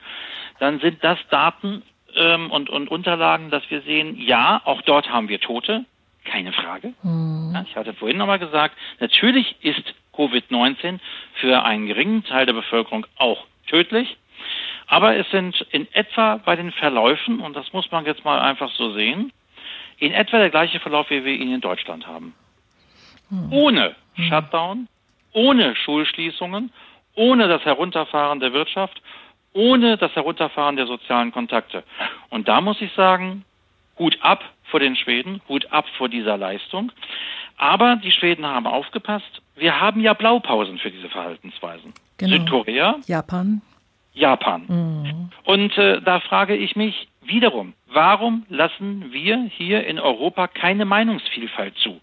Dann sind das Daten ähm, und, und Unterlagen, dass wir sehen, ja, auch dort haben wir Tote, keine Frage. Mhm. Ja, ich hatte vorhin nochmal gesagt, natürlich ist Covid-19 für einen geringen Teil der Bevölkerung auch tödlich. Aber es sind in etwa bei den Verläufen, und das muss man jetzt mal einfach so sehen, in etwa der gleiche Verlauf, wie wir ihn in Deutschland haben. Hm. Ohne hm. Shutdown, ohne Schulschließungen, ohne das Herunterfahren der Wirtschaft, ohne das Herunterfahren der sozialen Kontakte. Und da muss ich sagen, Hut ab vor den Schweden, Hut ab vor dieser Leistung. Aber die Schweden haben aufgepasst. Wir haben ja Blaupausen für diese Verhaltensweisen. Genau. Südkorea, Japan, Japan. Mhm. Und äh, da frage ich mich wiederum, warum lassen wir hier in Europa keine Meinungsvielfalt zu?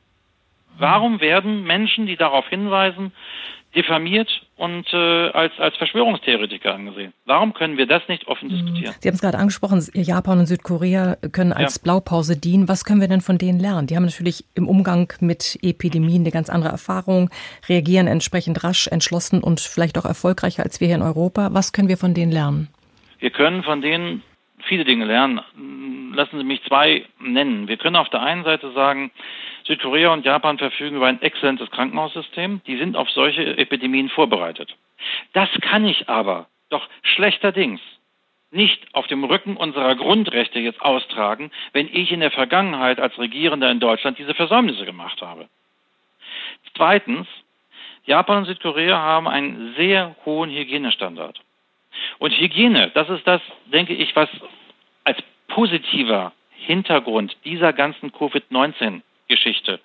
Warum werden Menschen, die darauf hinweisen, diffamiert und äh, als, als Verschwörungstheoretiker angesehen. Warum können wir das nicht offen mhm. diskutieren? Sie haben es gerade angesprochen, Japan und Südkorea können als ja. Blaupause dienen. Was können wir denn von denen lernen? Die haben natürlich im Umgang mit Epidemien eine ganz andere Erfahrung, reagieren entsprechend rasch, entschlossen und vielleicht auch erfolgreicher als wir hier in Europa. Was können wir von denen lernen? Wir können von denen viele Dinge lernen. Lassen Sie mich zwei nennen. Wir können auf der einen Seite sagen, Südkorea und Japan verfügen über ein exzellentes Krankenhaussystem. Die sind auf solche Epidemien vorbereitet. Das kann ich aber doch schlechterdings nicht auf dem Rücken unserer Grundrechte jetzt austragen, wenn ich in der Vergangenheit als Regierender in Deutschland diese Versäumnisse gemacht habe. Zweitens, Japan und Südkorea haben einen sehr hohen Hygienestandard. Und Hygiene, das ist das, denke ich, was als positiver Hintergrund dieser ganzen Covid-19-Geschichte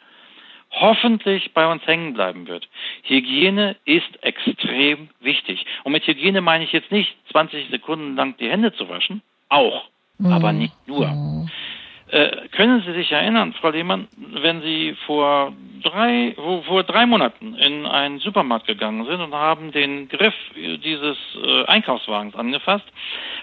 hoffentlich bei uns hängen bleiben wird. Hygiene ist extrem wichtig. Und mit Hygiene meine ich jetzt nicht 20 Sekunden lang die Hände zu waschen, auch, mhm. aber nicht nur. Mhm. Äh, können Sie sich erinnern, Frau Lehmann, wenn Sie vor drei, wo, vor drei Monaten in einen Supermarkt gegangen sind und haben den Griff dieses äh, Einkaufswagens angefasst,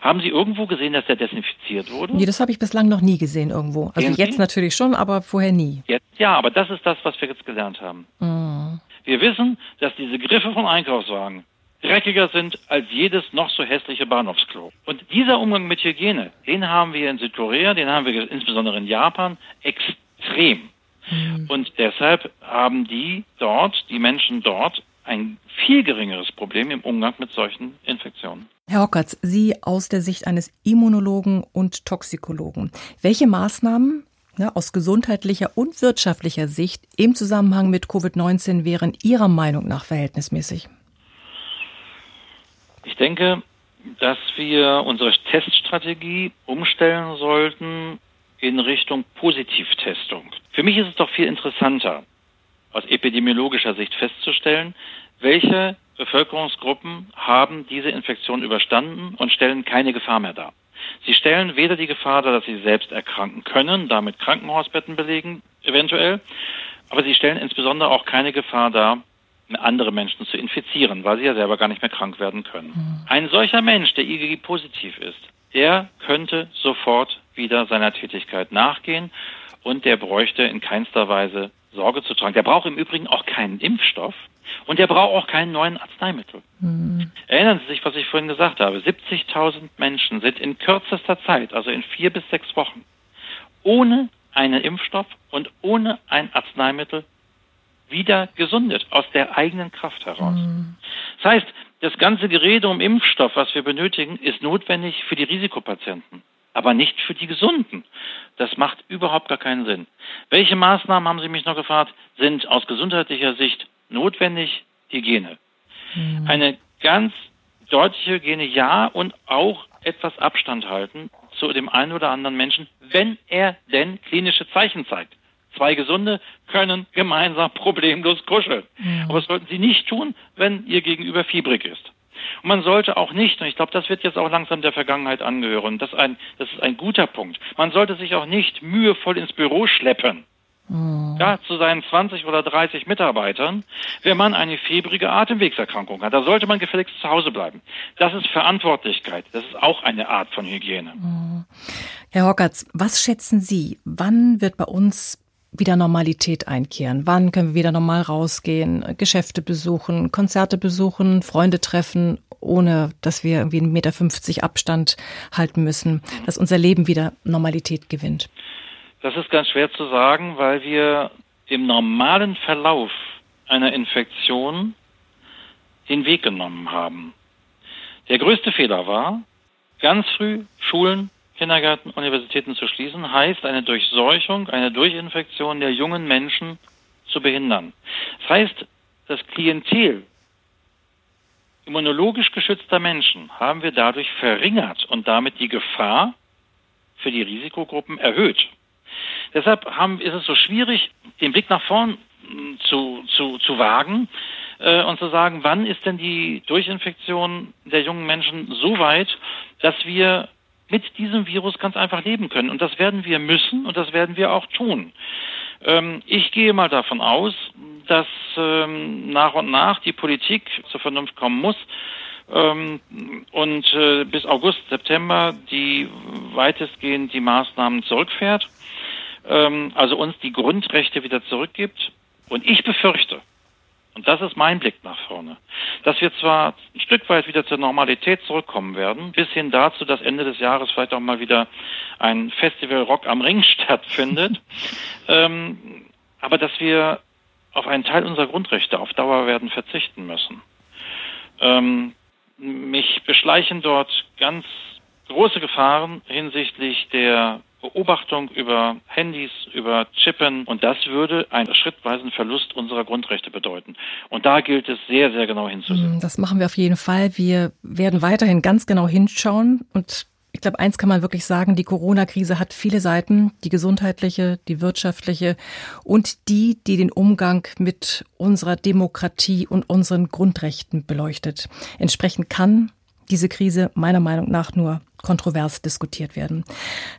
haben Sie irgendwo gesehen, dass der desinfiziert wurde? Nee, das habe ich bislang noch nie gesehen irgendwo. Also Sehen jetzt Sie? natürlich schon, aber vorher nie. Jetzt ja, aber das ist das, was wir jetzt gelernt haben. Mhm. Wir wissen, dass diese Griffe von Einkaufswagen dreckiger sind als jedes noch so hässliche Bahnhofsklo. Und dieser Umgang mit Hygiene, den haben wir in Südkorea, den haben wir insbesondere in Japan extrem. Mhm. Und deshalb haben die dort, die Menschen dort, ein viel geringeres Problem im Umgang mit solchen Infektionen. Herr Hockertz, Sie aus der Sicht eines Immunologen und Toxikologen. Welche Maßnahmen ne, aus gesundheitlicher und wirtschaftlicher Sicht im Zusammenhang mit Covid-19 wären Ihrer Meinung nach verhältnismäßig? Ich denke, dass wir unsere Teststrategie umstellen sollten in Richtung Positivtestung. Für mich ist es doch viel interessanter, aus epidemiologischer Sicht festzustellen, welche Bevölkerungsgruppen haben diese Infektion überstanden und stellen keine Gefahr mehr dar. Sie stellen weder die Gefahr dar, dass sie selbst erkranken können, damit Krankenhausbetten belegen, eventuell, aber sie stellen insbesondere auch keine Gefahr dar, andere Menschen zu infizieren, weil sie ja selber gar nicht mehr krank werden können. Mhm. Ein solcher Mensch, der IgG positiv ist, der könnte sofort wieder seiner Tätigkeit nachgehen und der bräuchte in keinster Weise Sorge zu tragen. Der braucht im Übrigen auch keinen Impfstoff und der braucht auch keinen neuen Arzneimittel. Mhm. Erinnern Sie sich, was ich vorhin gesagt habe. 70.000 Menschen sind in kürzester Zeit, also in vier bis sechs Wochen, ohne einen Impfstoff und ohne ein Arzneimittel wieder gesundet, aus der eigenen Kraft heraus. Mhm. Das heißt, das ganze Gerede um Impfstoff, was wir benötigen, ist notwendig für die Risikopatienten, aber nicht für die Gesunden. Das macht überhaupt gar keinen Sinn. Welche Maßnahmen, haben Sie mich noch gefragt, sind aus gesundheitlicher Sicht notwendig? Hygiene. Mhm. Eine ganz deutliche Hygiene, ja, und auch etwas Abstand halten zu dem einen oder anderen Menschen, wenn er denn klinische Zeichen zeigt. Zwei Gesunde können gemeinsam problemlos kuscheln. Ja. Aber das sollten sie nicht tun, wenn ihr Gegenüber fiebrig ist. Und man sollte auch nicht, und ich glaube, das wird jetzt auch langsam der Vergangenheit angehören, das, ein, das ist ein guter Punkt, man sollte sich auch nicht mühevoll ins Büro schleppen. Mhm. Ja, zu seinen 20 oder 30 Mitarbeitern, wenn man eine fiebrige Atemwegserkrankung hat. Da sollte man gefälligst zu Hause bleiben. Das ist Verantwortlichkeit. Das ist auch eine Art von Hygiene. Mhm. Herr Hockertz, was schätzen Sie, wann wird bei uns wieder Normalität einkehren? Wann können wir wieder normal rausgehen, Geschäfte besuchen, Konzerte besuchen, Freunde treffen, ohne dass wir irgendwie einen Meter fünfzig Abstand halten müssen, dass unser Leben wieder Normalität gewinnt? Das ist ganz schwer zu sagen, weil wir dem normalen Verlauf einer Infektion den Weg genommen haben. Der größte Fehler war, ganz früh Schulen, Kindergärten, Universitäten zu schließen, heißt eine Durchseuchung, eine Durchinfektion der jungen Menschen zu behindern. Das heißt, das Klientel immunologisch geschützter Menschen haben wir dadurch verringert und damit die Gefahr für die Risikogruppen erhöht. Deshalb haben, ist es so schwierig, den Blick nach vorn hm, zu, zu, zu wagen äh, und zu sagen, wann ist denn die Durchinfektion der jungen Menschen so weit, dass wir mit diesem Virus ganz einfach leben können. Und das werden wir müssen und das werden wir auch tun. Ähm, ich gehe mal davon aus, dass ähm, nach und nach die Politik zur Vernunft kommen muss ähm, und äh, bis August, September die weitestgehend die Maßnahmen zurückfährt, ähm, also uns die Grundrechte wieder zurückgibt. Und ich befürchte, und das ist mein Blick nach vorne, dass wir zwar ein Stück weit wieder zur Normalität zurückkommen werden, bis hin dazu, dass Ende des Jahres vielleicht auch mal wieder ein Festival Rock am Ring [LAUGHS] stattfindet, ähm, aber dass wir auf einen Teil unserer Grundrechte auf Dauer werden verzichten müssen. Ähm, mich beschleichen dort ganz große Gefahren hinsichtlich der Beobachtung über Handys, über Chippen und das würde einen schrittweisen Verlust unserer Grundrechte bedeuten. Und da gilt es sehr, sehr genau hinzusehen. Das machen wir auf jeden Fall. Wir werden weiterhin ganz genau hinschauen und ich glaube, eins kann man wirklich sagen, die Corona-Krise hat viele Seiten, die gesundheitliche, die wirtschaftliche und die, die den Umgang mit unserer Demokratie und unseren Grundrechten beleuchtet. Entsprechend kann diese Krise meiner Meinung nach nur kontrovers diskutiert werden.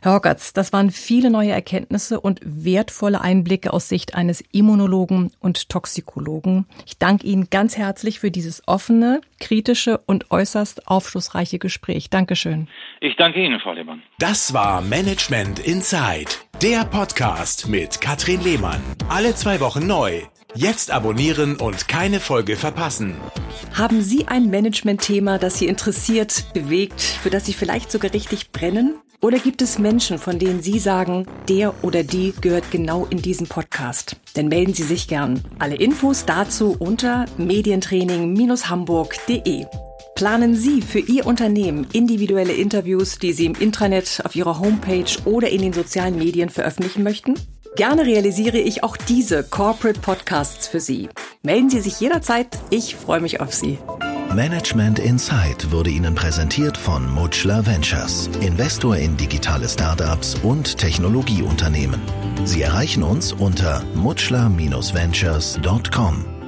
Herr Hockertz, das waren viele neue Erkenntnisse und wertvolle Einblicke aus Sicht eines Immunologen und Toxikologen. Ich danke Ihnen ganz herzlich für dieses offene, kritische und äußerst aufschlussreiche Gespräch. Dankeschön. Ich danke Ihnen, Frau Lehmann. Das war Management Inside, der Podcast mit Katrin Lehmann. Alle zwei Wochen neu. Jetzt abonnieren und keine Folge verpassen. Haben Sie ein Management-Thema, das Sie interessiert, bewegt, für das Sie vielleicht sogar richtig brennen? Oder gibt es Menschen, von denen Sie sagen, der oder die gehört genau in diesen Podcast? Dann melden Sie sich gern. Alle Infos dazu unter medientraining-hamburg.de. Planen Sie für Ihr Unternehmen individuelle Interviews, die Sie im Intranet, auf Ihrer Homepage oder in den sozialen Medien veröffentlichen möchten? Gerne realisiere ich auch diese Corporate Podcasts für Sie. Melden Sie sich jederzeit. Ich freue mich auf Sie. Management Insight wurde Ihnen präsentiert von Mutschler Ventures, Investor in digitale Startups und Technologieunternehmen. Sie erreichen uns unter mutschler-ventures.com.